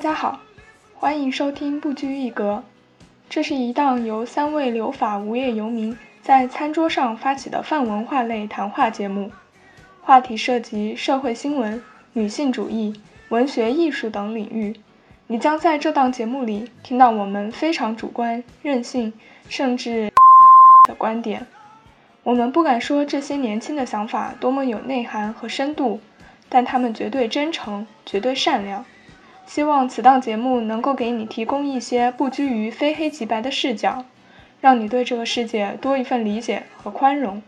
大家好，欢迎收听不拘一格。这是一档由三位留法无业游民在餐桌上发起的泛文化类谈话节目，话题涉及社会新闻、女性主义、文学艺术等领域。你将在这档节目里听到我们非常主观、任性，甚至 的观点。我们不敢说这些年轻的想法多么有内涵和深度，但他们绝对真诚，绝对善良。希望此档节目能够给你提供一些不拘于非黑即白的视角，让你对这个世界多一份理解和宽容。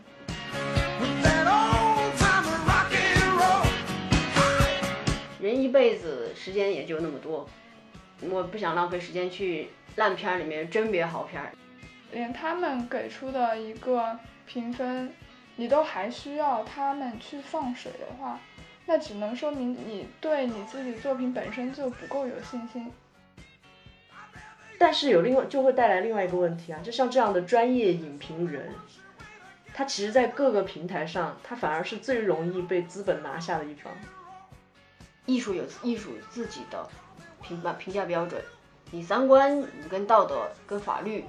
人一辈子时间也就那么多，我不想浪费时间去烂片里面甄别好片儿。连他们给出的一个评分，你都还需要他们去放水的话。那只能说明你对你自己作品本身就不够有信心。但是有另外就会带来另外一个问题啊，就像这样的专业影评人，他其实，在各个平台上，他反而是最容易被资本拿下的一方。艺术有艺术自己的评判评价标准，你三观你跟道德跟法律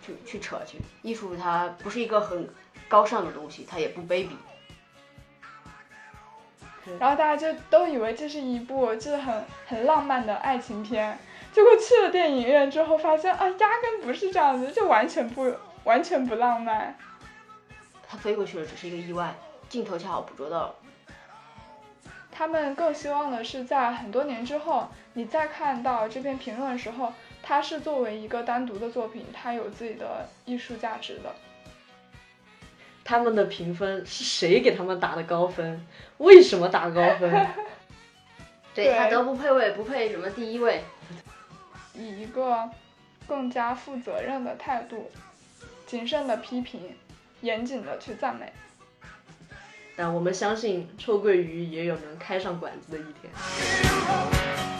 去去扯去，艺术它不是一个很高尚的东西，它也不卑鄙。然后大家就都以为这是一部就是很很浪漫的爱情片，结果去了电影院之后发现啊，压根不是这样子，就完全不完全不浪漫。他飞过去了，只是一个意外，镜头恰好捕捉到了。他们更希望的是在很多年之后，你再看到这篇评论的时候，它是作为一个单独的作品，它有自己的艺术价值的。他们的评分是谁给他们打的高分？为什么打高分？对他都不配位，不配什么第一位。以一个更加负责任的态度，谨慎的批评，严谨的去赞美。但我们相信，臭鳜鱼也有能开上馆子的一天。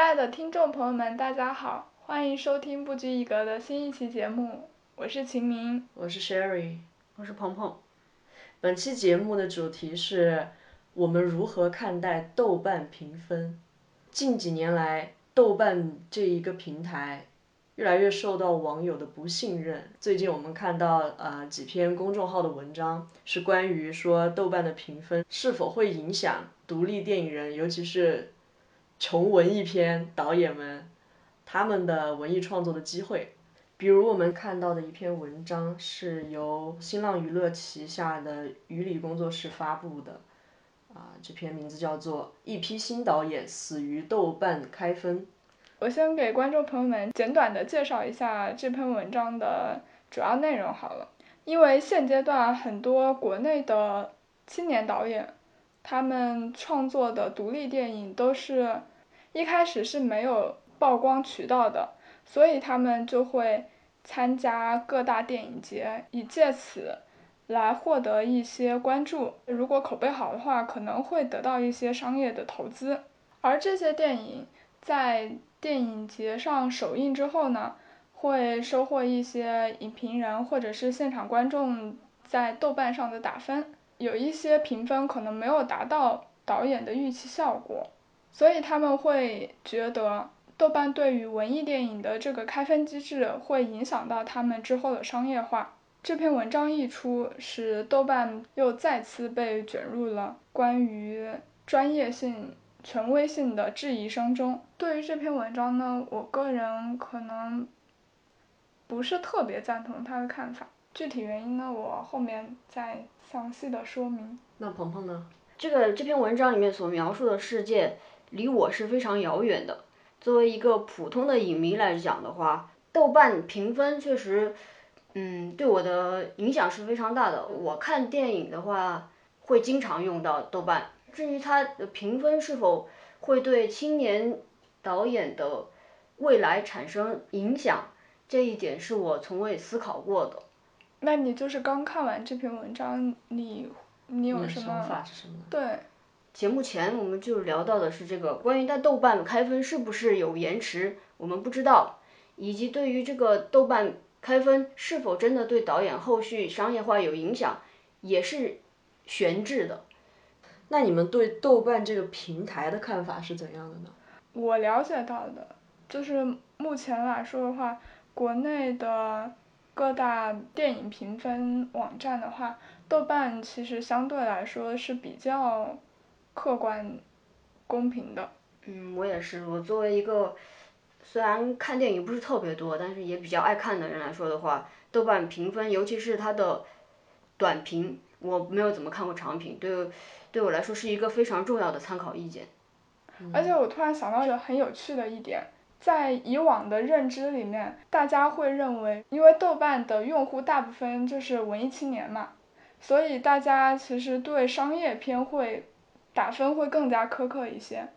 亲爱的听众朋友们，大家好，欢迎收听不拘一格的新一期节目，我是秦明，我是 Sherry，我是鹏鹏。本期节目的主题是我们如何看待豆瓣评分。近几年来，豆瓣这一个平台越来越受到网友的不信任。最近我们看到呃几篇公众号的文章，是关于说豆瓣的评分是否会影响独立电影人，尤其是。穷文艺片导演们，他们的文艺创作的机会，比如我们看到的一篇文章是由新浪娱乐旗下的娱理工作室发布的，啊，这篇名字叫做《一批新导演死于豆瓣开分》。我先给观众朋友们简短的介绍一下这篇文章的主要内容好了，因为现阶段很多国内的青年导演，他们创作的独立电影都是。一开始是没有曝光渠道的，所以他们就会参加各大电影节，以借此来获得一些关注。如果口碑好的话，可能会得到一些商业的投资。而这些电影在电影节上首映之后呢，会收获一些影评人或者是现场观众在豆瓣上的打分，有一些评分可能没有达到导演的预期效果。所以他们会觉得豆瓣对于文艺电影的这个开分机制会影响到他们之后的商业化。这篇文章一出，使豆瓣又再次被卷入了关于专业性、权威性的质疑声中。对于这篇文章呢，我个人可能不是特别赞同他的看法。具体原因呢，我后面再详细的说明。那鹏鹏呢？这个这篇文章里面所描述的世界。离我是非常遥远的。作为一个普通的影迷来讲的话，豆瓣评分确实，嗯，对我的影响是非常大的。我看电影的话，会经常用到豆瓣。至于它的评分是否会对青年导演的未来产生影响，这一点是我从未思考过的。那你就是刚看完这篇文章，你你有什么想法是什么？对。节目前我们就聊到的是这个关于在豆瓣开分是不是有延迟，我们不知道，以及对于这个豆瓣开分是否真的对导演后续商业化有影响，也是悬置的。那你们对豆瓣这个平台的看法是怎样的呢？我了解到的，就是目前来说的话，国内的各大电影评分网站的话，豆瓣其实相对来说是比较客观、公平的。嗯，我也是。我作为一个虽然看电影不是特别多，但是也比较爱看的人来说的话，豆瓣评分，尤其是它的短评，我没有怎么看过长评，对对我来说是一个非常重要的参考意见。而且我突然想到一个很有趣的一点，在以往的认知里面，大家会认为，因为豆瓣的用户大部分就是文艺青年嘛，所以大家其实对商业片会打分会更加苛刻一些。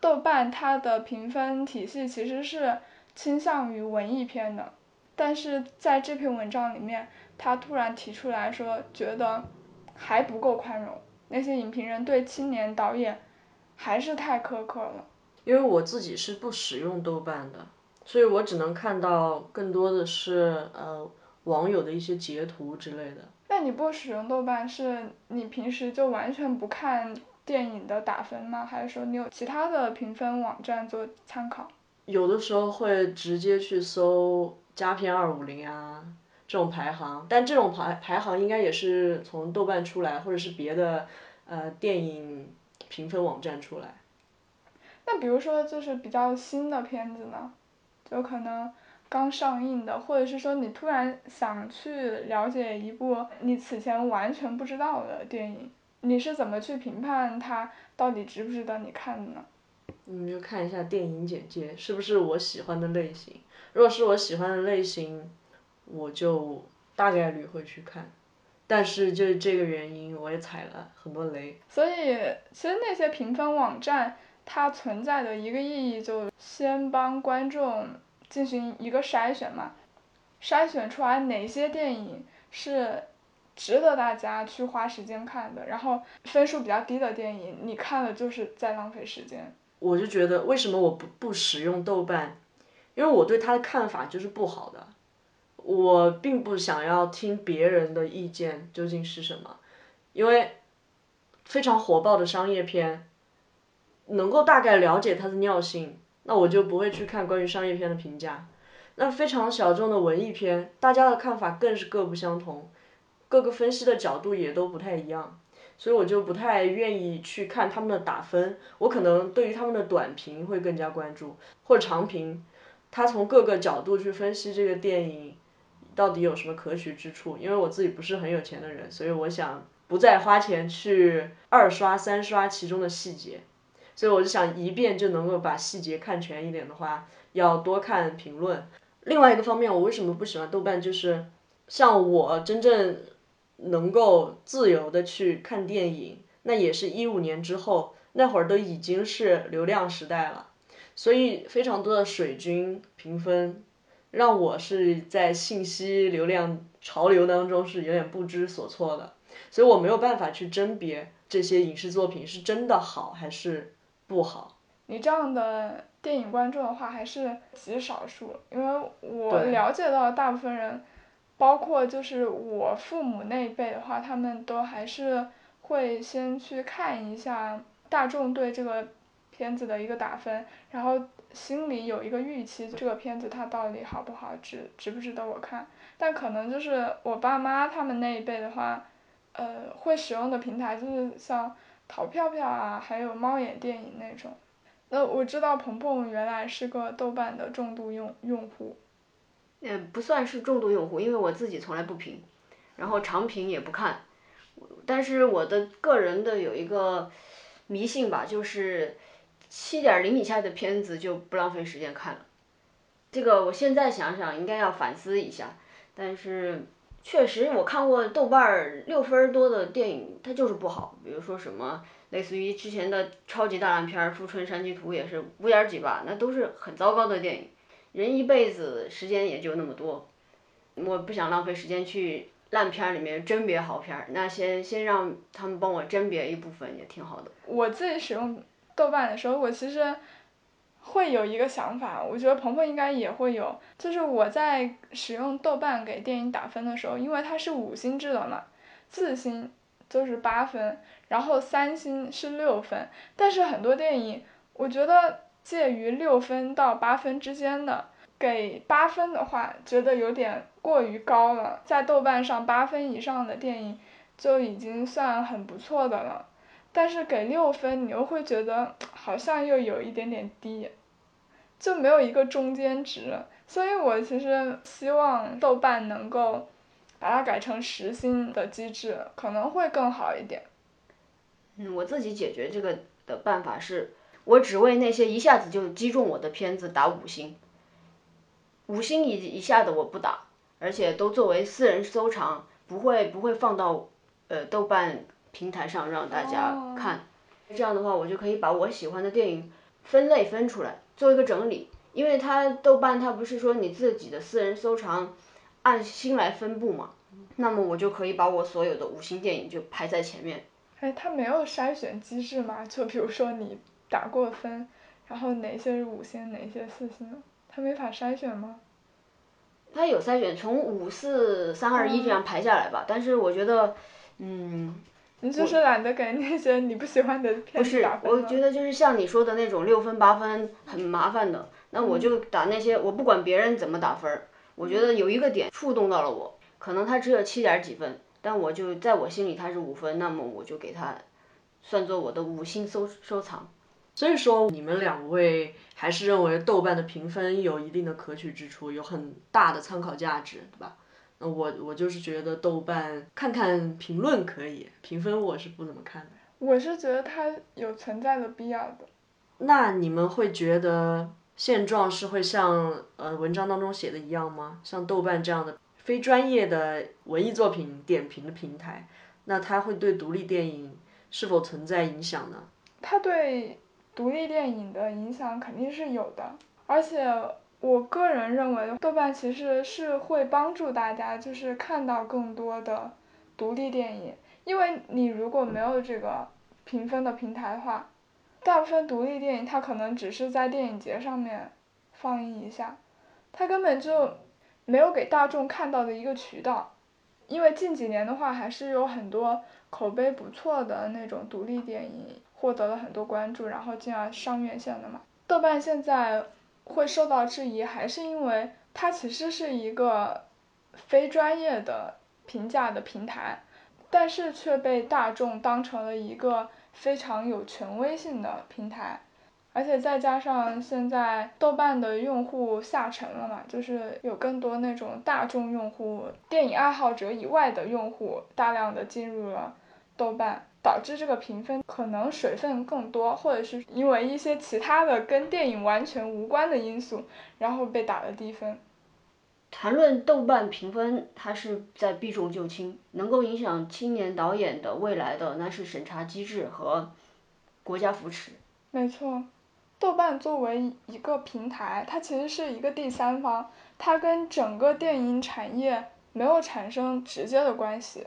豆瓣它的评分体系其实是倾向于文艺片的，但是在这篇文章里面，他突然提出来说，觉得还不够宽容，那些影评人对青年导演。还是太苛刻了。因为我自己是不使用豆瓣的，所以我只能看到更多的是呃网友的一些截图之类的。那你不使用豆瓣，是你平时就完全不看电影的打分吗？还是说你有其他的评分网站做参考？有的时候会直接去搜佳片二五零啊这种排行，但这种排排行应该也是从豆瓣出来，或者是别的呃电影。评分网站出来，那比如说就是比较新的片子呢，就可能刚上映的，或者是说你突然想去了解一部你此前完全不知道的电影，你是怎么去评判它到底值不值得你看的呢？你，就看一下电影简介是不是我喜欢的类型，如果是我喜欢的类型，我就大概率会去看。但是就是这个原因，我也踩了很多雷。所以，其实那些评分网站，它存在的一个意义，就先帮观众进行一个筛选嘛，筛选出来哪些电影是值得大家去花时间看的，然后分数比较低的电影，你看了就是在浪费时间。我就觉得，为什么我不不使用豆瓣？因为我对它的看法就是不好的。我并不想要听别人的意见究竟是什么，因为非常火爆的商业片，能够大概了解它的尿性，那我就不会去看关于商业片的评价。那非常小众的文艺片，大家的看法更是各不相同，各个分析的角度也都不太一样，所以我就不太愿意去看他们的打分。我可能对于他们的短评会更加关注，或者长评，他从各个角度去分析这个电影。到底有什么可取之处？因为我自己不是很有钱的人，所以我想不再花钱去二刷三刷其中的细节，所以我就想一遍就能够把细节看全一点的话，要多看评论。另外一个方面，我为什么不喜欢豆瓣？就是像我真正能够自由的去看电影，那也是一五年之后，那会儿都已经是流量时代了，所以非常多的水军评分。让我是在信息流量潮流当中是有点不知所措的，所以我没有办法去甄别这些影视作品是真的好还是不好。你这样的电影观众的话还是极少数，因为我了解到大部分人，包括就是我父母那一辈的话，他们都还是会先去看一下大众对这个片子的一个打分，然后。心里有一个预期，这个片子它到底好不好，值值不值得我看？但可能就是我爸妈他们那一辈的话，呃，会使用的平台就是像淘票票啊，还有猫眼电影那种。那我知道鹏鹏原来是个豆瓣的重度用用户。嗯，不算是重度用户，因为我自己从来不评，然后长评也不看。但是我的个人的有一个迷信吧，就是。七点零以下的片子就不浪费时间看了，这个我现在想想应该要反思一下。但是确实我看过豆瓣六分多的电影，它就是不好。比如说什么类似于之前的超级大烂片《富春山居图》也是五点几吧，那都是很糟糕的电影。人一辈子时间也就那么多，我不想浪费时间去烂片里面甄别好片儿。那先先让他们帮我甄别一部分也挺好的。我自己使用。豆瓣的时候，我其实会有一个想法，我觉得鹏鹏应该也会有，就是我在使用豆瓣给电影打分的时候，因为它是五星制的嘛，四星就是八分，然后三星是六分，但是很多电影，我觉得介于六分到八分之间的，给八分的话，觉得有点过于高了，在豆瓣上八分以上的电影就已经算很不错的了。但是给六分，你又会觉得好像又有一点点低，就没有一个中间值。所以我其实希望豆瓣能够把它改成十星的机制，可能会更好一点。嗯，我自己解决这个的办法是，我只为那些一下子就击中我的片子打五星，五星以以下的我不打，而且都作为私人收藏，不会不会放到呃豆瓣。平台上让大家看，这样的话我就可以把我喜欢的电影分类分出来，做一个整理。因为它豆瓣它不是说你自己的私人收藏按星来分布嘛，那么我就可以把我所有的五星电影就排在前面。哎，它没有筛选机制吗？就比如说你打过分，然后哪些是五星，哪些四星，他没法筛选吗？他有筛选，从五四三二一这样排下来吧。但是我觉得，嗯。你就是懒得给那些你不喜欢的片子打分不是，我觉得就是像你说的那种六分八分很麻烦的，那我就打那些，我不管别人怎么打分儿，我觉得有一个点触动到了我，可能他只有七点几分，但我就在我心里他是五分，那么我就给他算作我的五星收收藏。所以说你们两位还是认为豆瓣的评分有一定的可取之处，有很大的参考价值，对吧？那我我就是觉得豆瓣看看评论可以，评分我是不怎么看的。我是觉得它有存在的必要的。那你们会觉得现状是会像呃文章当中写的一样吗？像豆瓣这样的非专业的文艺作品点评的平台，那它会对独立电影是否存在影响呢？它对独立电影的影响肯定是有的，而且。我个人认为，豆瓣其实是会帮助大家，就是看到更多的独立电影。因为你如果没有这个评分的平台的话，大部分独立电影它可能只是在电影节上面放映一下，它根本就没有给大众看到的一个渠道。因为近几年的话，还是有很多口碑不错的那种独立电影获得了很多关注，然后进而上院线的嘛。豆瓣现在。会受到质疑，还是因为它其实是一个非专业的评价的平台，但是却被大众当成了一个非常有权威性的平台，而且再加上现在豆瓣的用户下沉了嘛，就是有更多那种大众用户、电影爱好者以外的用户大量的进入了豆瓣。导致这个评分可能水分更多，或者是因为一些其他的跟电影完全无关的因素，然后被打了低分。谈论豆瓣评分，它是在避重就轻，能够影响青年导演的未来的，那是审查机制和国家扶持。没错，豆瓣作为一个平台，它其实是一个第三方，它跟整个电影产业没有产生直接的关系。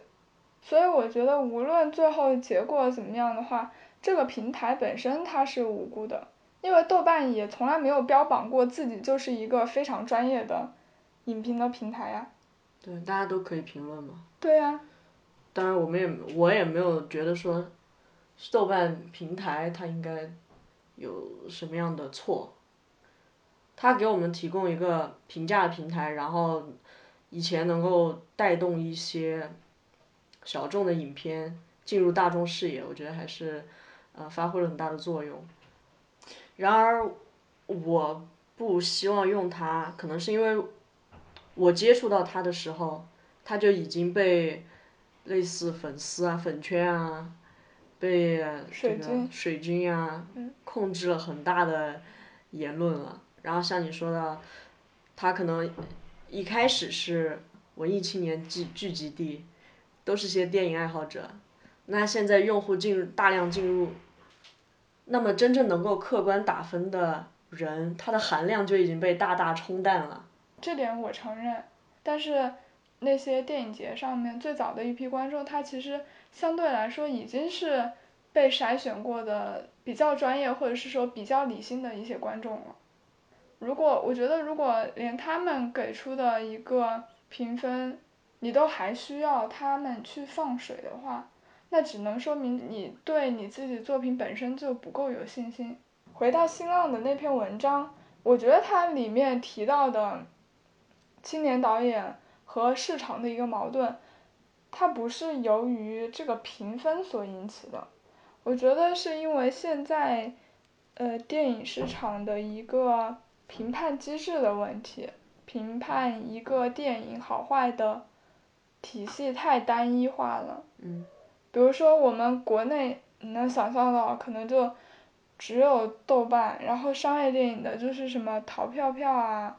所以我觉得，无论最后结果怎么样的话，这个平台本身它是无辜的，因为豆瓣也从来没有标榜过自己就是一个非常专业的影评的平台呀。对，大家都可以评论嘛。对呀。当然，我们也我也没有觉得说，豆瓣平台它应该有什么样的错。它给我们提供一个评价的平台，然后以前能够带动一些。小众的影片进入大众视野，我觉得还是，呃，发挥了很大的作用。然而，我不希望用它，可能是因为，我接触到它的时候，它就已经被类似粉丝啊、粉圈啊，被这个水军啊控制了很大的言论了。然后像你说的，它可能一开始是文艺青年聚聚集地。都是些电影爱好者，那现在用户进入大量进入，那么真正能够客观打分的人，他的含量就已经被大大冲淡了。这点我承认，但是那些电影节上面最早的一批观众，他其实相对来说已经是被筛选过的比较专业或者是说比较理性的一些观众了。如果我觉得如果连他们给出的一个评分，你都还需要他们去放水的话，那只能说明你对你自己作品本身就不够有信心。回到新浪的那篇文章，我觉得它里面提到的青年导演和市场的一个矛盾，它不是由于这个评分所引起的，我觉得是因为现在，呃，电影市场的一个评判机制的问题，评判一个电影好坏的体系太单一化了。嗯。比如说我们国内你能想象到可能就只有豆瓣，然后商业电影的就是什么淘票票啊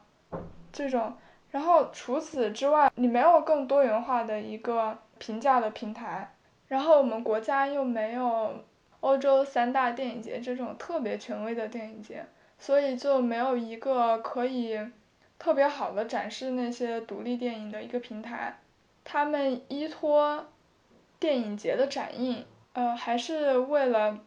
这种，然后除此之外你没有更多元化的一个评价的平台，然后我们国家又没有欧洲三大电影节这种特别权威的电影节，所以就没有一个可以特别好的展示那些独立电影的一个平台，他们依托。电影节的展映，呃，还是为了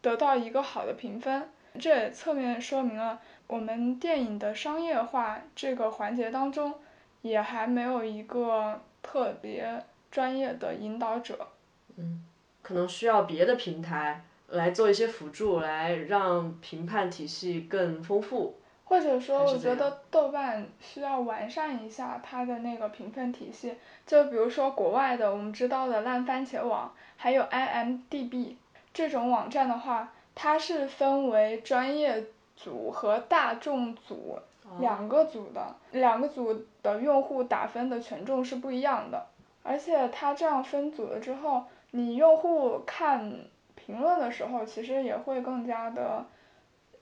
得到一个好的评分，这也侧面说明了我们电影的商业化这个环节当中，也还没有一个特别专业的引导者。嗯，可能需要别的平台来做一些辅助，来让评判体系更丰富。或者说，我觉得豆瓣需要完善一下它的那个评分体系。就比如说国外的我们知道的烂番茄网，还有 IMDB 这种网站的话，它是分为专业组和大众组两个组的，两个组的用户打分的权重是不一样的。而且它这样分组了之后，你用户看评论的时候，其实也会更加的。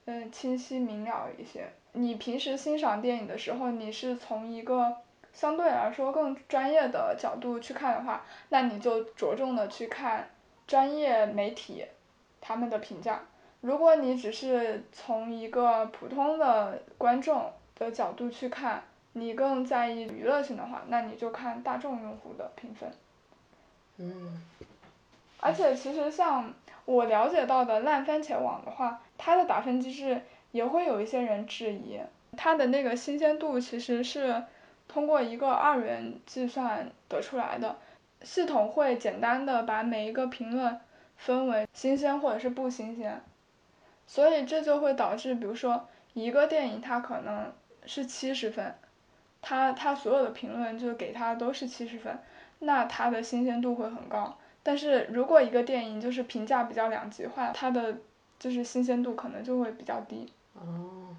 嗯，清晰明了一些。你平时欣赏电影的时候，你是从一个相对来说更专业的角度去看的话，那你就着重的去看专业媒体他们的评价。如果你只是从一个普通的观众的角度去看，你更在意娱乐性的话，那你就看大众用户的评分。嗯。而且其实像我了解到的烂番茄网的话。它的打分机制也会有一些人质疑，它的那个新鲜度其实是通过一个二元计算得出来的，系统会简单的把每一个评论分为新鲜或者是不新鲜，所以这就会导致，比如说一个电影它可能是七十分，它它所有的评论就给它都是七十分，那它的新鲜度会很高，但是如果一个电影就是评价比较两极化，它的就是新鲜度可能就会比较低，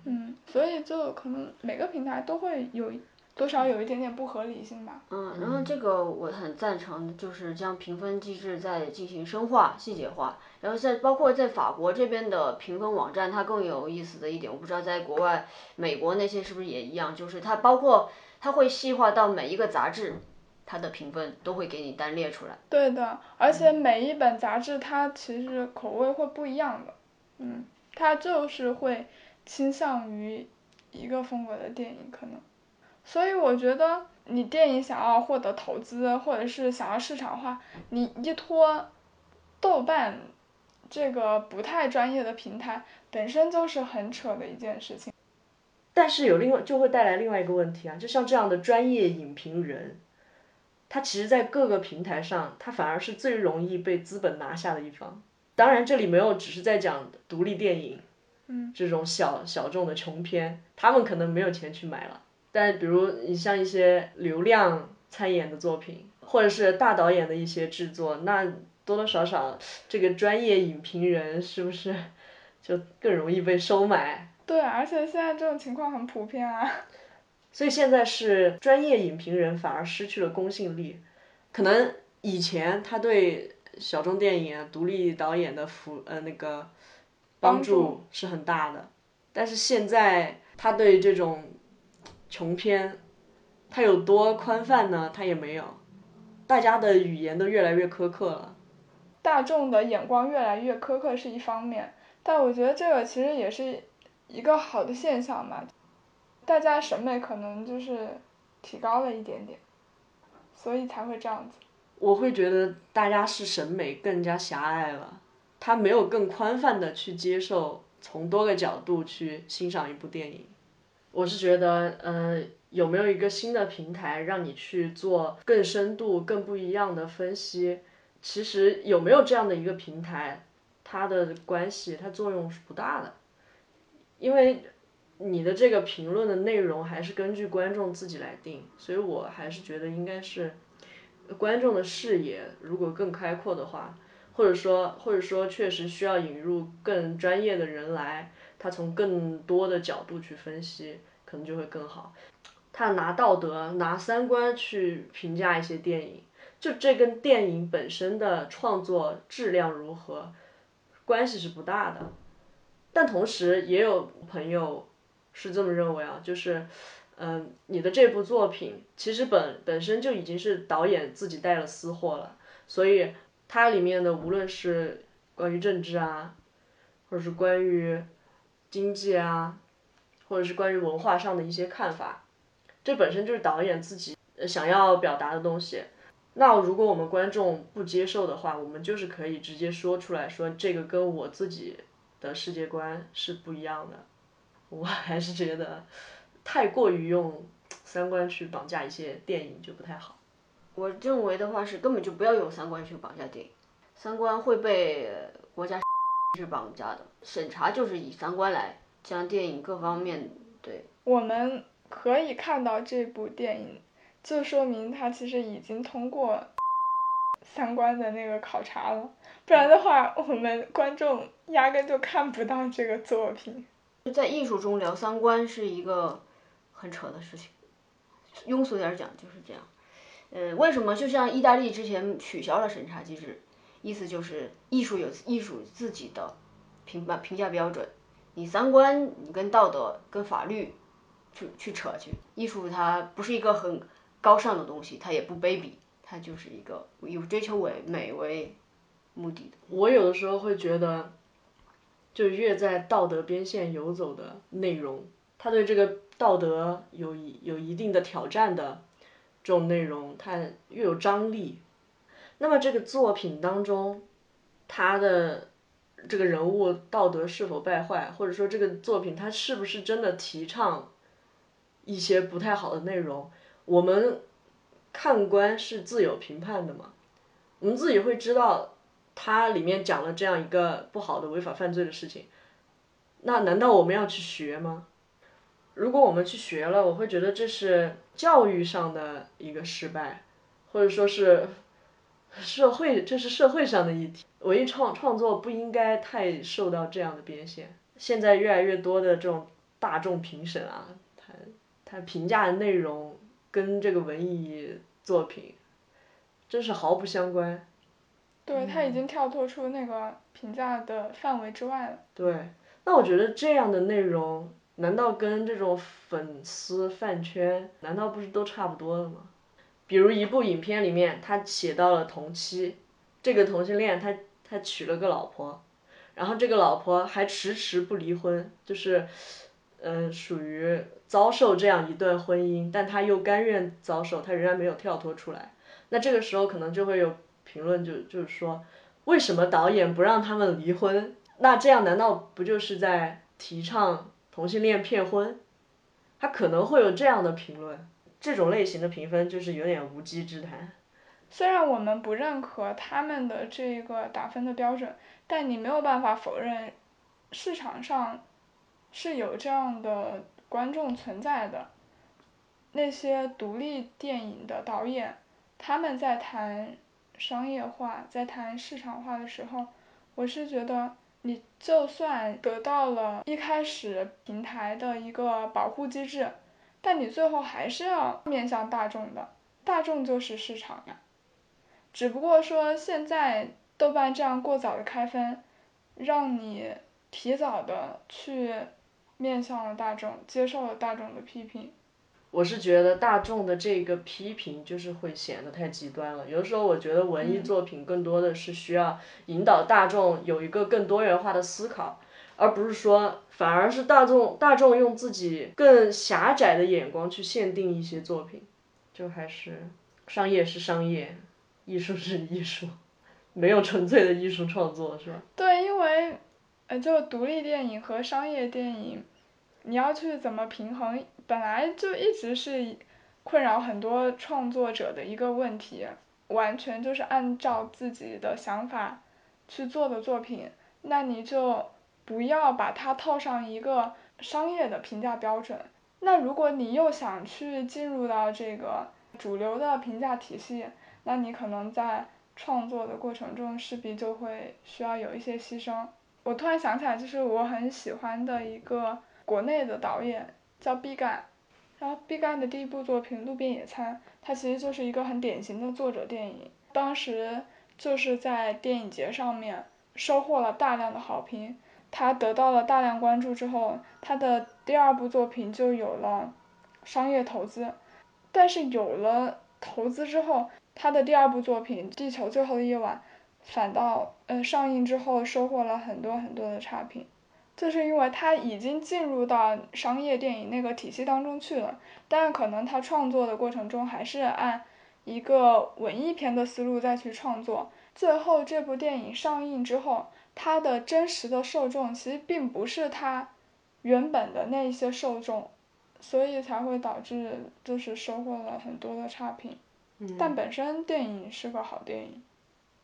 嗯，所以就可能每个平台都会有多少有一点点不合理性吧。嗯，然后这个我很赞成，就是将评分机制再进行深化、细节化。然后在包括在法国这边的评分网站，它更有意思的一点，我不知道在国外美国那些是不是也一样，就是它包括它会细化到每一个杂志。它的评分都会给你单列出来。对的，而且每一本杂志它其实口味会不一样的。嗯，它就是会倾向于一个风格的电影可能，所以我觉得你电影想要获得投资或者是想要市场化，你依托豆瓣这个不太专业的平台本身就是很扯的一件事情。但是有另外就会带来另外一个问题啊，就像这样的专业影评人，他其实，在各个平台上，他反而是最容易被资本拿下的一方。当然，这里没有只是在讲独立电影，这种小小众的穷片，他们可能没有钱去买了。但比如你像一些流量参演的作品，或者是大导演的一些制作，那多多少少这个专业影评人是不是 就更容易被收买？对，而且现在这种情况很普遍啊。所以现在是专业影评人反而失去了公信力，可能以前他对。小众电影、独立导演的服呃那个帮助是很大的，但是现在他对这种穷片，他有多宽泛呢？他也没有，大家的语言都越来越苛刻了。大众的眼光越来越苛刻是一方面，但我觉得这个其实也是一个好的现象嘛，大家审美可能就是提高了一点点，所以才会这样子。我会觉得大家是审美更加狭隘了，他没有更宽泛的去接受从多个角度去欣赏一部电影。我是觉得，呃，有没有一个新的平台让你去做更深度、更不一样的分析？其实有没有这样的一个平台，它的关系、它作用是不大的，因为你的这个评论的内容还是根据观众自己来定，所以我还是觉得应该是观众的视野如果更开阔的话，或者说或者说确实需要引入更专业的人来，他从更多的角度去分析，可能就会更好。他拿道德、拿三观去评价一些电影，就这跟电影本身的创作质量如何关系是不大的。但同时也有朋友是这么认为啊，就是，嗯，你的这部作品其实本本身就已经是导演自己带了私货了，所以它里面的无论是关于政治啊，或者是关于经济啊，或者是关于文化上的一些看法，这本身就是导演自己呃想要表达的东西。那如果我们观众不接受的话，我们就是可以直接说出来说这个跟我自己的世界观是不一样的。我还是觉得太过于用三观去绑架一些电影就不太好。我认为的话是根本就不要用三观去绑架电影，三观会被国家是绑架的，审查就是以三观来将电影各方面对。我们可以看到这部电影，就说明它其实已经通过三观的那个考察了，不然的话，我们观众压根就看不到这个作品。在艺术中聊三观是一个很扯的事情，庸俗点儿讲就是这样。呃，为什么？就像意大利之前取消了审查机制，意思就是艺术有艺术自己的评判评价标准，你三观你跟道德跟法律去去扯去，艺术它不是一个很高尚的东西，它也不卑鄙，它就是一个以追求为美为目的的。我有的时候会觉得，就越在道德边线游走的内容，它对这个道德有一有一定的挑战的这种内容，它越有张力。那么这个作品当中，他的这个人物道德是否败坏，或者说这个作品它是不是真的提倡一些不太好的内容，我们看官是自有评判的嘛，我们自己会知道。它里面讲了这样一个不好的违法犯罪的事情，那难道我们要去学吗？如果我们去学了，我会觉得这是教育上的一个失败，或者说是社会，这是社会上的议题。文艺创创作不应该太受到这样的边线。现在越来越多的这种大众评审啊，他他评价的内容跟这个文艺作品真是毫不相关。对，他已经跳脱出那个评价的范围之外了。对，那我觉得这样的内容，难道跟这种粉丝饭圈，难道不是都差不多的吗？比如一部影片里面，他写到了同妻，这个同性恋他他娶了个老婆，然后这个老婆还迟迟不离婚，就是，嗯、属于遭受这样一段婚姻，但他又甘愿遭受，他仍然没有跳脱出来。那这个时候可能就会有评论就就是说，为什么导演不让他们离婚？那这样难道不就是在提倡同性恋骗婚？他可能会有这样的评论，这种类型的评分就是有点无稽之谈。虽然我们不认可他们的这个打分的标准，但你没有办法否认，市场上是有这样的观众存在的。那些独立电影的导演，他们在谈商业化、在谈市场化的时候，我是觉得，你就算得到了一开始平台的一个保护机制，但你最后还是要面向大众的，大众就是市场呀。只不过说现在豆瓣这样过早的开分，让你提早的去面向了大众，接受了大众的批评。我是觉得大众的这个批评就是会显得太极端了。有的时候我觉得文艺作品更多的是需要引导大众有一个更多元化的思考，而不是说反而是大众大众用自己更狭窄的眼光去限定一些作品，就还是商业是商业，艺术是艺术。没有纯粹的艺术创作，是吧？对，因为，呃，就独立电影和商业电影，你要去怎么平衡，本来就一直是困扰很多创作者的一个问题。完全就是按照自己的想法去做的作品，那你就不要把它套上一个商业的评价标准。那如果你又想去进入到这个主流的评价体系，那你可能在创作的过程中势必就会需要有一些牺牲。我突然想起来，就是我很喜欢的一个国内的导演叫毕赣，然后毕赣的第一部作品《路边野餐》。它其实就是一个很典型的作者电影，当时就是在电影节上面收获了大量的好评，他得到了大量关注之后，他的第二部作品就有了商业投资，但是有了投资之后，他的第二部作品《地球最后的夜晚》反倒嗯上映之后收获了很多很多的差评。就是因为他已经进入到商业电影那个体系当中去了，但是可能他创作的过程中还是按一个文艺片的思路再去创作。最后这部电影上映之后，它的真实的受众其实并不是他原本的那一些受众，所以才会导致就是收获了很多的差评。但本身电影是个好电影。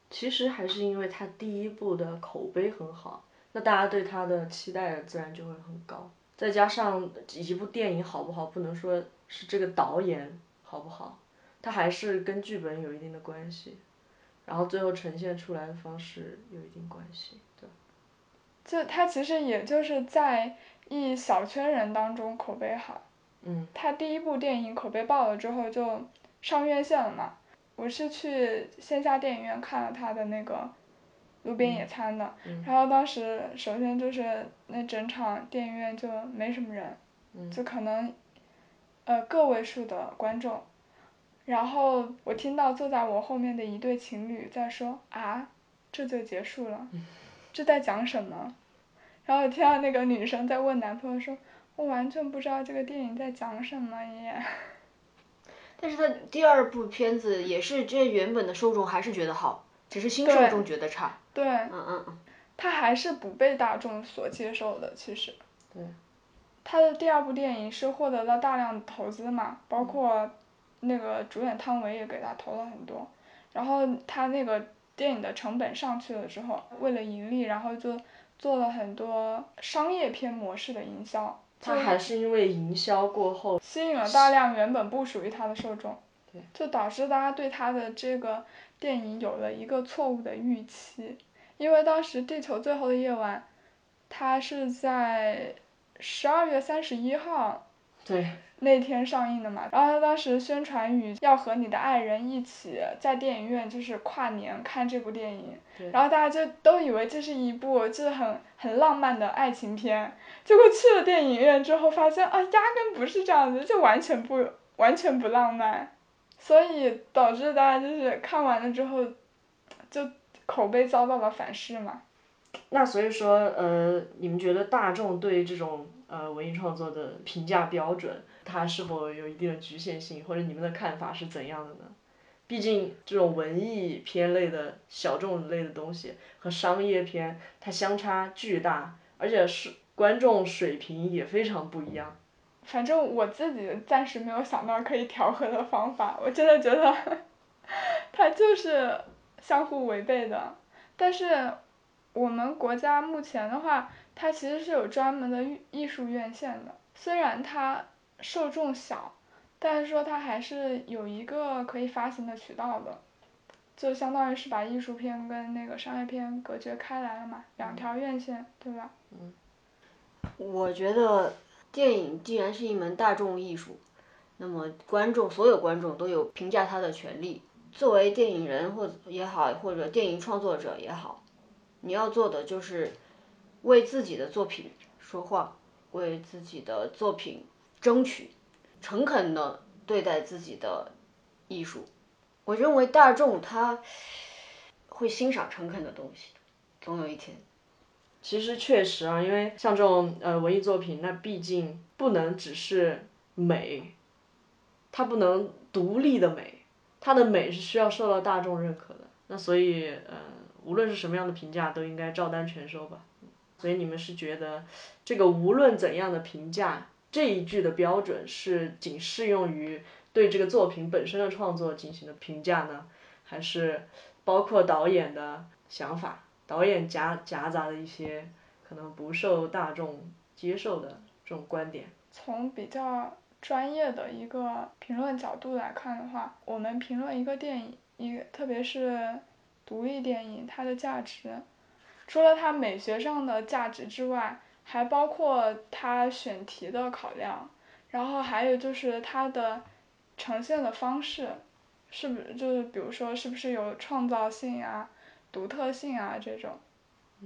其实还是因为他第一部的口碑很好。那大家对他的期待自然就会很高，再加上一部电影好不好，不能说是这个导演好不好，他还是跟剧本有一定的关系，然后最后呈现出来的方式有一定关系，对。就他其实也就是在一小圈人当中口碑好。嗯。他第一部电影口碑爆了之后就上院线了嘛，我是去线下电影院看了他的那个。路边野餐的，然后当时首先就是那整场电影院就没什么人，就可能，呃个位数的观众，然后我听到坐在我后面的一对情侣在说啊，这就结束了，这在讲什么？然后听到那个女生在问男朋友说，我完全不知道这个电影在讲什么耶。但是他第二部片子也是这原本的受众还是觉得好，只是新受众觉得差。对，嗯嗯嗯，他还是不被大众所接受的，其实。对。他的第二部电影是获得了大量投资嘛，包括那个主演汤唯也给他投了很多，然后他那个电影的成本上去了之后，为了盈利，然后就做了很多商业片模式的营销。他还是因为营销过后，吸引了大量原本不属于他的受众。对。就导致大家对他的这个。电影有了一个错误的预期，因为当时《地球最后的夜晚》，它是在十二月三十一号对那天上映的嘛，然后他当时宣传语要和你的爱人一起在电影院就是跨年看这部电影，然后大家就都以为这是一部就是很很浪漫的爱情片，结果去了电影院之后发现啊，压根不是这样子，就完全不完全不浪漫。所以导致大家就是看完了之后，就口碑遭到了反噬嘛。那所以说，呃，你们觉得大众对这种呃文艺创作的评价标准，它是否有一定的局限性，或者你们的看法是怎样的呢？毕竟这种文艺片类的小众类的东西和商业片，它相差巨大，而且是观众水平也非常不一样。反正我自己暂时没有想到可以调和的方法，我真的觉得，它就是相互违背的。但是，我们国家目前的话，它其实是有专门的艺术院线的。虽然它受众小，但是说它还是有一个可以发行的渠道的，就相当于是把艺术片跟那个商业片隔绝开来了嘛，两条院线，对吧？嗯。我觉得。电影既然是一门大众艺术，那么观众所有观众都有评价它的权利。作为电影人或也好，或者电影创作者也好，你要做的就是为自己的作品说话，为自己的作品争取，诚恳的对待自己的艺术。我认为大众他会欣赏诚恳的东西，总有一天。其实确实啊，因为像这种呃文艺作品，那毕竟不能只是美，它不能独立的美，它的美是需要受到大众认可的。那所以呃，无论是什么样的评价都应该照单全收吧。所以你们是觉得这个无论怎样的评价这一句的标准是仅适用于对这个作品本身的创作进行的评价呢，还是包括导演的想法，导演夹夹杂的一些可能不受大众接受的这种观点？从比较专业的一个评论角度来看的话，我们评论一个电影，一特别是独立电影，它的价值。除了它美学上的价值之外，还包括它选题的考量，然后还有就是它的呈现的方式，是不是就是比如说是不是有创造性啊、独特性啊这种，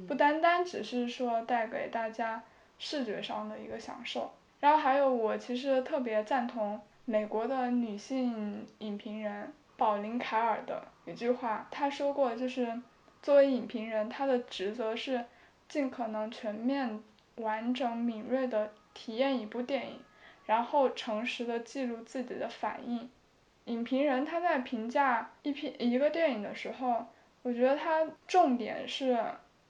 不单单只是说带给大家视觉上的一个享受。然后还有我其实特别赞同美国的女性影评人宝琳凯尔的一句话，她说过就是。作为影评人，他的职责是尽可能全面、完整、敏锐的体验一部电影，然后诚实的记录自己的反应。影评人他在评价一篇一个电影的时候，我觉得他重点是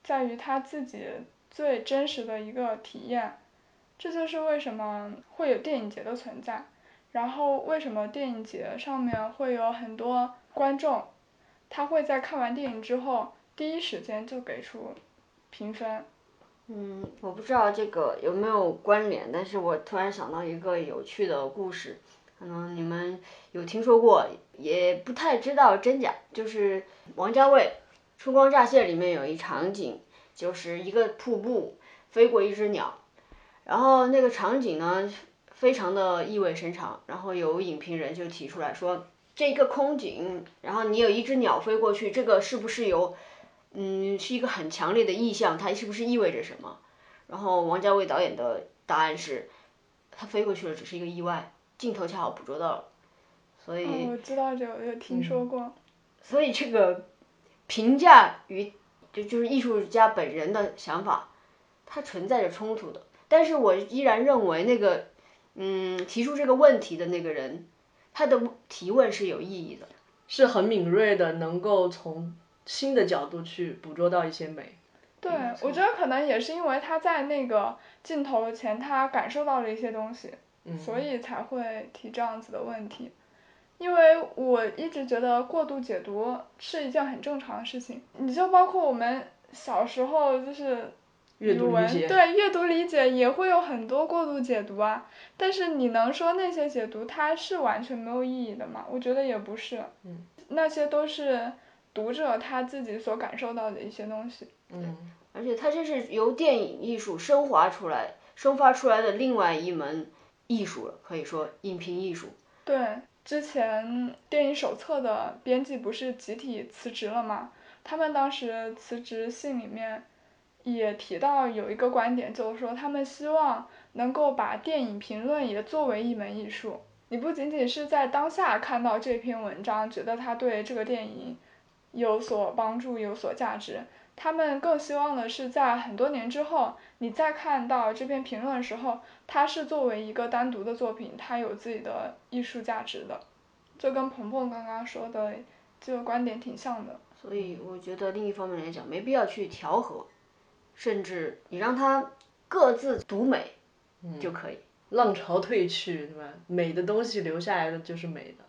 在于他自己最真实的一个体验。这就是为什么会有电影节的存在，然后为什么电影节上面会有很多观众，他会在看完电影之后。第一时间就给出评分。嗯，我不知道这个有没有关联，但是我突然想到一个有趣的故事，可能你们有听说过，也不太知道真假。就是王家卫《春光乍泄》里面有一场景，就是一个瀑布飞过一只鸟，然后那个场景呢非常的意味深长，然后有影评人就提出来说，这个空景，然后你有一只鸟飞过去，这个是不是有？嗯，是一个很强烈的意象，它是不是意味着什么？然后王家卫导演的答案是，他飞过去了，只是一个意外，镜头恰好捕捉到了，所以。我知道这个，有听说过。所以这个评价与就就是艺术家本人的想法，它存在着冲突的。但是我依然认为那个嗯提出这个问题的那个人，他的提问是有意义的，是很敏锐的，能够从。新的角度去捕捉到一些美。对，我觉得可能也是因为他在那个镜头前，他感受到了一些东西，所以才会提这样子的问题。因为我一直觉得过度解读是一件很正常的事情。你就包括我们小时候就是语文，对阅读理解也会有很多过度解读啊。但是你能说那些解读它是完全没有意义的吗？我觉得也不是。嗯。那些都是。读者他自己所感受到的一些东西，嗯，而且它这是由电影艺术升华出来、生发出来的另外一门艺术了，可以说影评艺术。对，之前电影手册的编辑不是集体辞职了吗？他们当时辞职信里面也提到有一个观点，就是说他们希望能够把电影评论也作为一门艺术。你不仅仅是在当下看到这篇文章，觉得它对这个电影。有所帮助，有所价值。他们更希望的是，在很多年之后，你再看到这篇评论的时候，它是作为一个单独的作品，它有自己的艺术价值的。就跟鹏鹏刚刚说的这个观点挺像的。所以我觉得另一方面来讲，没必要去调和，甚至你让它各自独美就可以。浪潮退去，对吧？美的东西留下来的就是美的。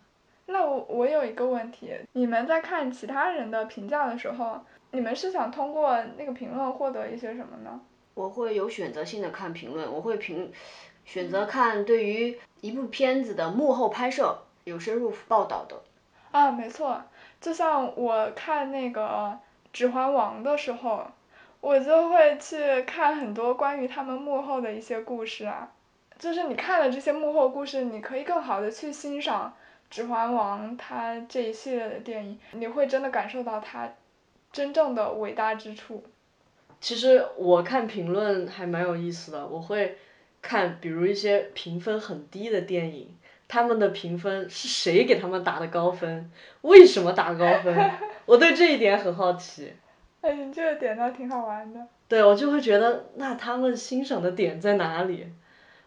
那我我有一个问题，你们在看其他人的评价的时候，你们是想通过那个评论获得一些什么呢？我会有选择性的看评论，我会评选择看对于一部片子的幕后拍摄有深入报道的。啊，没错，就像我看那个《指环王》的时候，我就会去看很多关于他们幕后的一些故事啊，就是你看了这些幕后故事，你可以更好的去欣赏。《指环王》它这一系列的电影，你会真的感受到它真正的伟大之处。其实我看评论还蛮有意思的，我会看比如一些评分很低的电影，他们的评分是谁给他们打的高分？为什么打高分？我对这一点很好奇。哎，你这个点倒挺好玩的。对，我就会觉得那他们欣赏的点在哪里？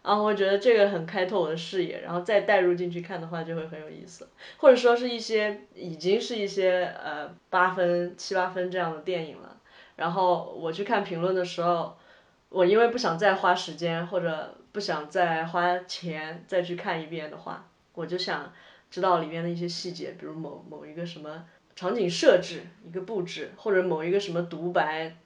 然后我觉得这个很开拓我的视野，然后再带入进去看的话就会很有意思，或者说是一些已经是一些呃八分七八分这样的电影了，然后我去看评论的时候，我因为不想再花时间或者不想再花钱再去看一遍的话，我就想知道里面的一些细节，比如某某一个什么场景设置、一个布置，或者某一个什么独白。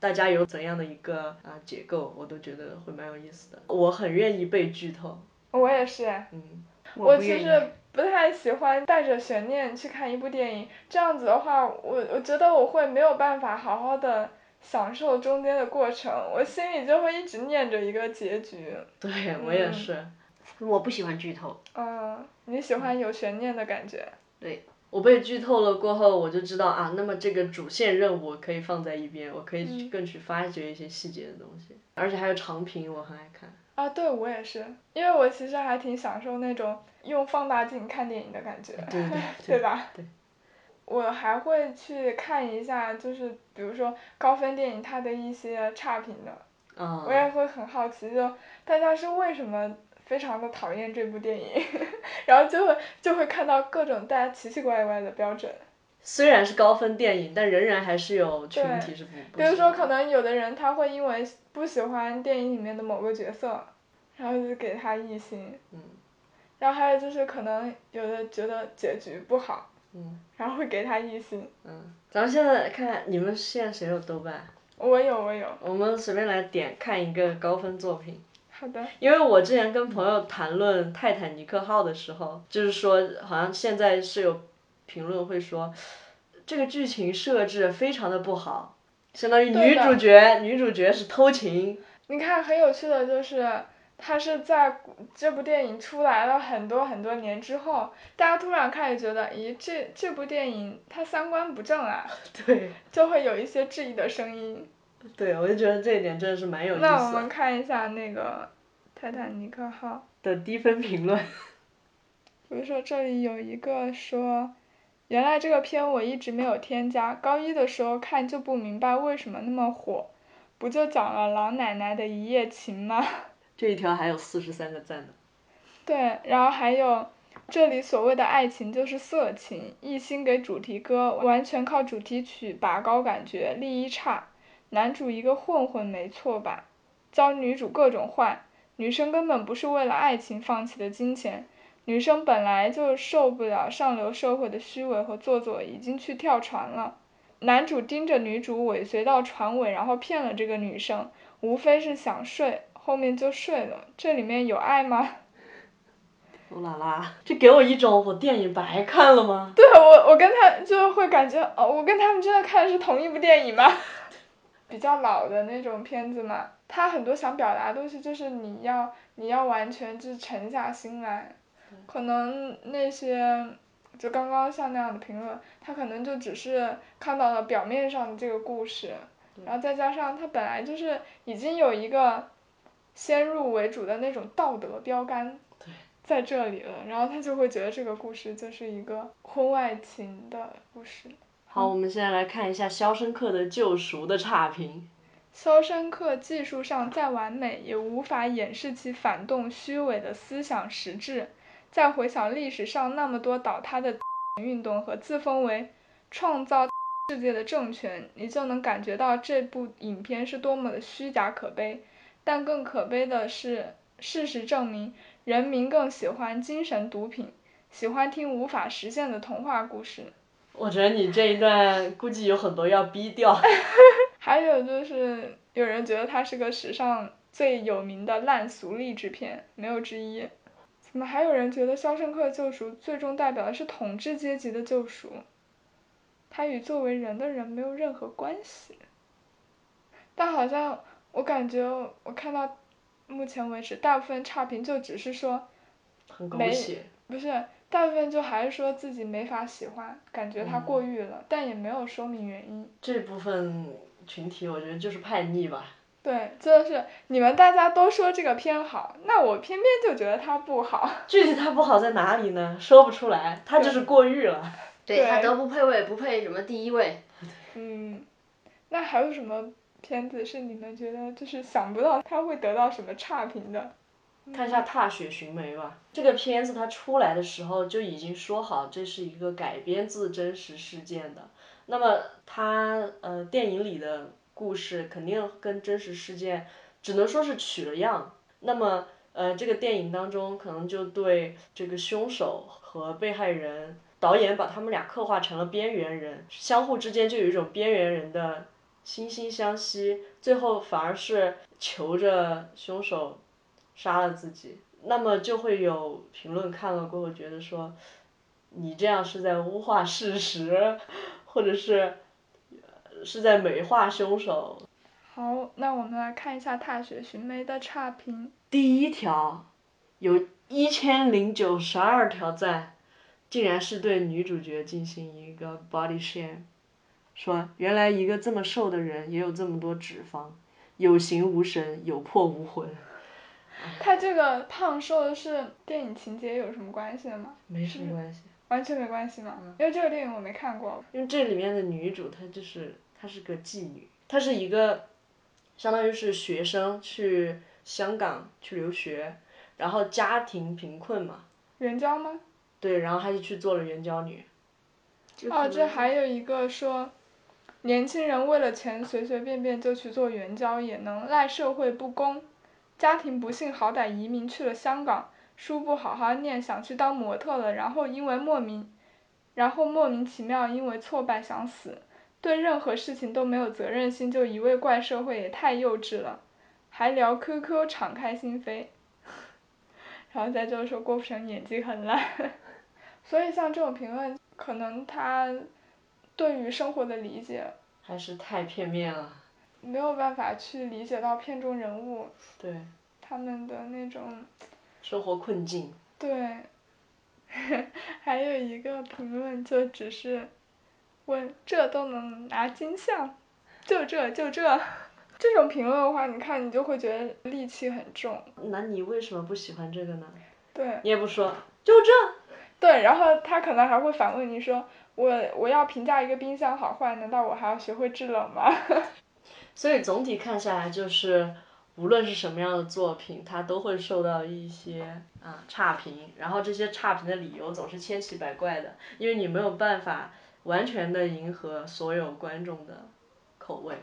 大家有怎样的一个啊结构，我都觉得会蛮有意思的。我很愿意被剧透。我也是。嗯。我其实不太喜欢带着悬念去看一部电影，这样子的话，我我觉得我会没有办法好好的享受中间的过程，我心里就会一直念着一个结局。对，我也是。我不喜欢剧透。嗯，你喜欢有悬念的感觉。对。我被剧透了过后，我就知道啊，那么这个主线任务可以放在一边，我可以更去发掘一些细节的东西，而且还有长评，我很爱看。啊，对，我也是，因为我其实还挺享受那种用放大镜看电影的感觉，对对对吧？对。我还会去看一下，就是比如说高分电影它的一些差评的，我也会很好奇，就大家是为什么。非常的讨厌这部电影，然后就会就会看到各种大家奇奇怪怪的标准。虽然是高分电影，但仍然还是有群体是不。比如说，可能有的人他会因为不喜欢电影里面的某个角色，然后就给他一星。嗯。然后还有就是可能有的觉得结局不好。嗯。然后会给他一星。嗯。咱们现在看你们现在谁有豆瓣？我有，我有。我们随便来点看一个高分作品。好的。因为我之前跟朋友谈论《泰坦尼克号》的时候，就是说，好像现在是有评论会说，这个剧情设置非常的不好，相当于女主角女主角是偷情。你看，很有趣的就是，他是在这部电影出来了很多很多年之后，大家突然开始觉得，咦，这这部电影它三观不正啊。对。就会有一些质疑的声音。对，我就觉得这一点真的是蛮有意思。那我们看一下那个《泰坦尼克号》的低分评论。比如说这里有一个说，原来这个片我一直没有添加，高一的时候看就不明白为什么那么火，不就讲了老奶奶的一夜情吗？这一条还有四十三个赞呢。对，然后还有，这里所谓的爱情就是色情，一心给主题歌，完全靠主题曲拔高感觉，立意差。男主一个混混没错吧，教女主各种坏，女生根本不是为了爱情放弃的金钱，女生本来就受不了上流社会的虚伪和做作，已经去跳船了。男主盯着女主尾随到船尾，然后骗了这个女生，无非是想睡，后面就睡了。这里面有爱吗？乌拉拉，这给我一种我电影白看了吗？对我，我跟他就会感觉，哦，我跟他们真的看的是同一部电影吗？比较老的那种片子嘛，他很多想表达的东西就是你要你要完全就沉下心来，可能那些就刚刚像那样的评论，他可能就只是看到了表面上的这个故事，然后再加上他本来就是已经有一个先入为主的那种道德标杆在这里了，然后他就会觉得这个故事就是一个婚外情的故事。好，我们现在来看一下《肖申克的救赎》的差评。肖申克技术上再完美，也无法掩饰其反动虚伪的思想实质。再回想历史上那么多倒塌的 运动和自封为创造世界的政权，你就能感觉到这部影片是多么的虚假可悲。但更可悲的是，事实证明，人民更喜欢精神毒品，喜欢听无法实现的童话故事。我觉得你这一段估计有很多要逼掉。还有就是有人觉得它是个史上最有名的烂俗励志片，没有之一。怎么还有人觉得《肖申克救赎》最终代表的是统治阶级的救赎？它与作为人的人没有任何关系。但好像我感觉我看到目前为止大部分差评就只是说，没不是。大部分就还是说自己没法喜欢，感觉他过誉了，但也没有说明原因。这部分群体我觉得就是叛逆吧。对，就是你们大家都说这个片好，那我偏偏就觉得它不好。具体它不好在哪里呢？说不出来，它就是过誉了。对他德不配位，不配什么第一位。嗯，那还有什么片子是你们觉得就是想不到他会得到什么差评的？看一下《踏雪寻梅》吧。这个片子它出来的时候就已经说好，这是一个改编自真实事件的。那么它呃电影里的故事肯定跟真实事件只能说是取了样。那么呃这个电影当中可能就对这个凶手和被害人，导演把他们俩刻画成了边缘人，相互之间就有一种边缘人的惺惺相惜，最后反而是求着凶手。杀了自己，那么就会有评论看了过后觉得说，你这样是在污化事实，或者是，是在美化凶手。好，那我们来看一下《踏雪寻梅》的差评。第一条，有一千零九十二条赞，竟然是对女主角进行一个 body shame，说原来一个这么瘦的人也有这么多脂肪，有形无神，有魄无魂。他这个胖瘦是电影情节有什么关系的吗？没什么关系。完全没关系吗？因为这个电影我没看过。因为这里面的女主她就是她是个妓女，她是一个，相当于是学生去香港去留学，然后家庭贫困嘛。援交吗？对，然后她就去做了援交女。哦，这还有一个说，年轻人为了钱随随便便就去做援交，也能赖社会不公。家庭不幸，好歹移民去了香港，书不好好念，想去当模特了，然后因为莫名，然后莫名其妙因为挫败想死，对任何事情都没有责任心，就一味怪社会，也太幼稚了，还聊 QQ，敞开心扉，然后再就是说郭富城演技很烂，所以像这种评论，可能他对于生活的理解还是太片面了。没有办法去理解到片中人物，对，他们的那种生活困境。对，还有一个评论就只是问这都能拿金像，就这就这，这种评论的话，你看你就会觉得戾气很重。那你为什么不喜欢这个呢？对。你也不说，就这。对，然后他可能还会反问你说，我我要评价一个冰箱好坏，难道我还要学会制冷吗？所以总体看下来就是，无论是什么样的作品，它都会受到一些啊差评，然后这些差评的理由总是千奇百怪的，因为你没有办法完全的迎合所有观众的口味。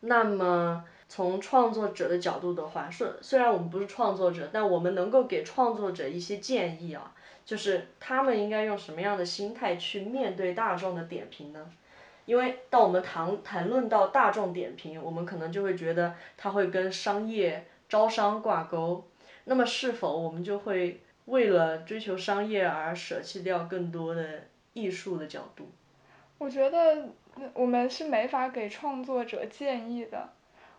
那么从创作者的角度的话，虽虽然我们不是创作者，但我们能够给创作者一些建议啊，就是他们应该用什么样的心态去面对大众的点评呢？因为当我们谈谈论到大众点评，我们可能就会觉得它会跟商业招商挂钩，那么是否我们就会为了追求商业而舍弃掉更多的艺术的角度？我觉得我们是没法给创作者建议的，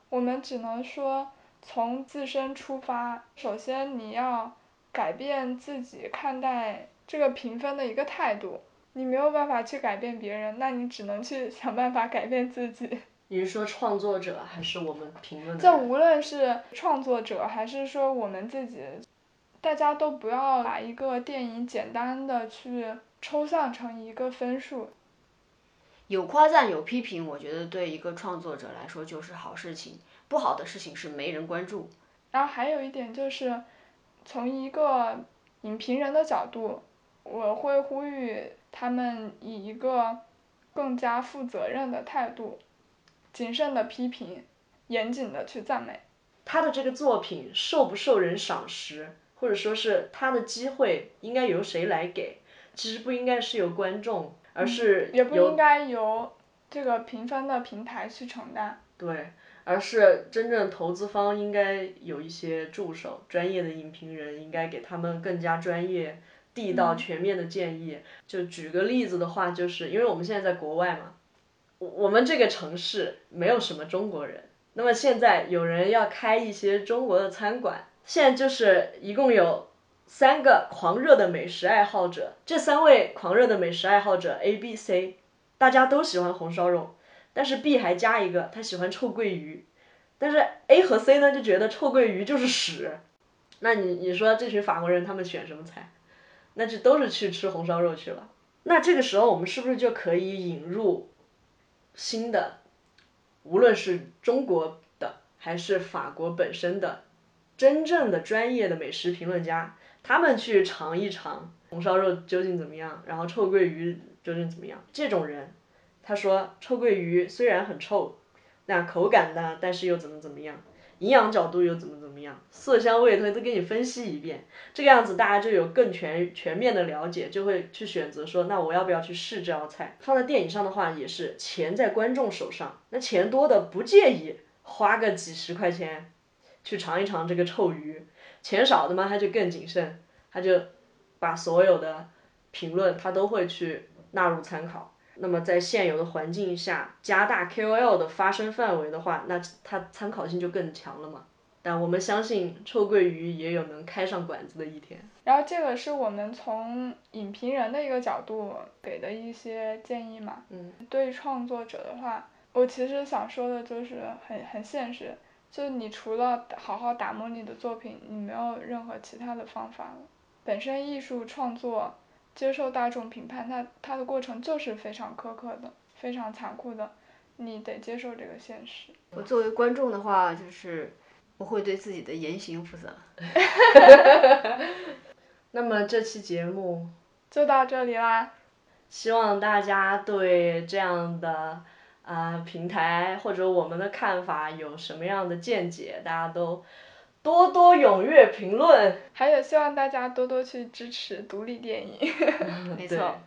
我们只能说从自身出发，首先你要改变自己看待这个评分的一个态度。你没有办法去改变别人，那你只能去 想办法改变自己。你是说创作者还是我们评论？这无论是创作者还是说我们自己，大家都不要把一个电影简单的去抽象成一个分数。有夸赞有批评，我觉得对一个创作者来说就是好事情。不好的事情是没人关注。然后还有一点就是，从一个影评人的角度，我会呼吁。他们以一个更加负责任的态度，谨慎的批评，严谨的去赞美。他的这个作品受不受人赏识，或者说是他的机会应该由谁来给？其实不应该是由观众，而是也不应该由这个评分的平台去承担。对，而是真正投资方应该有一些助手，专业的影评人应该给他们更加专业。地道全面的建议，就举个例子的话，就是因为我们现在在国外嘛，我我们这个城市没有什么中国人，那么现在有人要开一些中国的餐馆，现在就是一共有三个狂热的美食爱好者，这三位狂热的美食爱好者 A、B、C，大家都喜欢红烧肉，但是 B 还加一个他喜欢臭鳜鱼，但是 A 和 C 呢就觉得臭鳜鱼就是屎，那你你说这群法国人他们选什么菜？那就都是去吃红烧肉去了。那这个时候，我们是不是就可以引入新的，无论是中国的还是法国本身的真正的专业的美食评论家，他们去尝一尝红烧肉究竟怎么样，然后臭鳜鱼究竟怎么样。这种人，他说臭鳜鱼虽然很臭，那口感呢，但是又怎么怎么样，营养角度又怎么怎么样，色香味他都给你分析一遍。这个样子大家就有更全全面的了解，就会去选择说，那我要不要去试这道菜？放在电影上的话，也是钱在观众手上，那钱多的不介意花个几十块钱。去尝一尝这个臭鱼，钱少的嘛，他就更谨慎，他就把所有的评论他都会去纳入参考。那么在现有的环境下，加大 KOL 的发声范围的话，那它参考性就更强了嘛。但我们相信臭鳜鱼也有能开上馆子的一天。然后这个是我们从影评人的一个角度给的一些建议嘛。嗯。对创作者的话，我其实想说的就是很很现实。就你除了好好打磨你的作品，你没有任何其他的方法了。本身艺术创作接受大众评判，它它的过程就是非常苛刻的，非常残酷的，你得接受这个现实。我作为观众的话，就是我会对自己的言行负责。那么这期节目就到这里啦，希望大家对这样的。啊，平台或者我们的看法有什么样的见解？大家都多多踊跃评论。还有希望大家多多去支持独立电影。没错，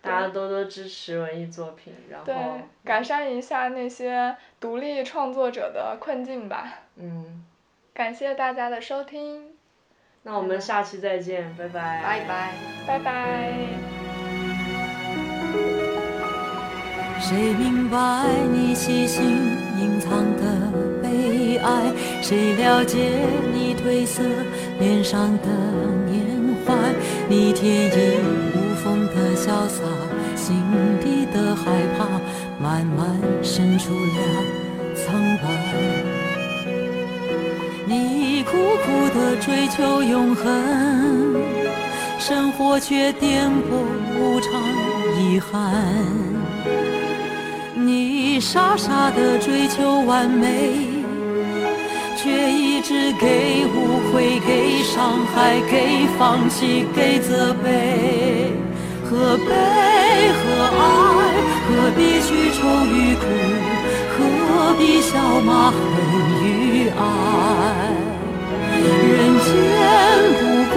大家多多支持文艺作品，然后改善一下那些独立创作者的困境吧。嗯。感谢大家的收听。那我们下期再见，拜拜。拜拜。拜拜。谁明白你细心隐藏的悲哀？谁了解你褪色脸上的缅怀？你天衣无缝的潇洒，心底的害怕慢慢渗出了苍白。你苦苦的追求永恒，生活却颠簸无常，遗憾。傻傻的追求完美，却一直给误会、给伤害、给放弃、给责备。何悲何爱？何必去愁与苦？何必笑骂恨与爱？人间不过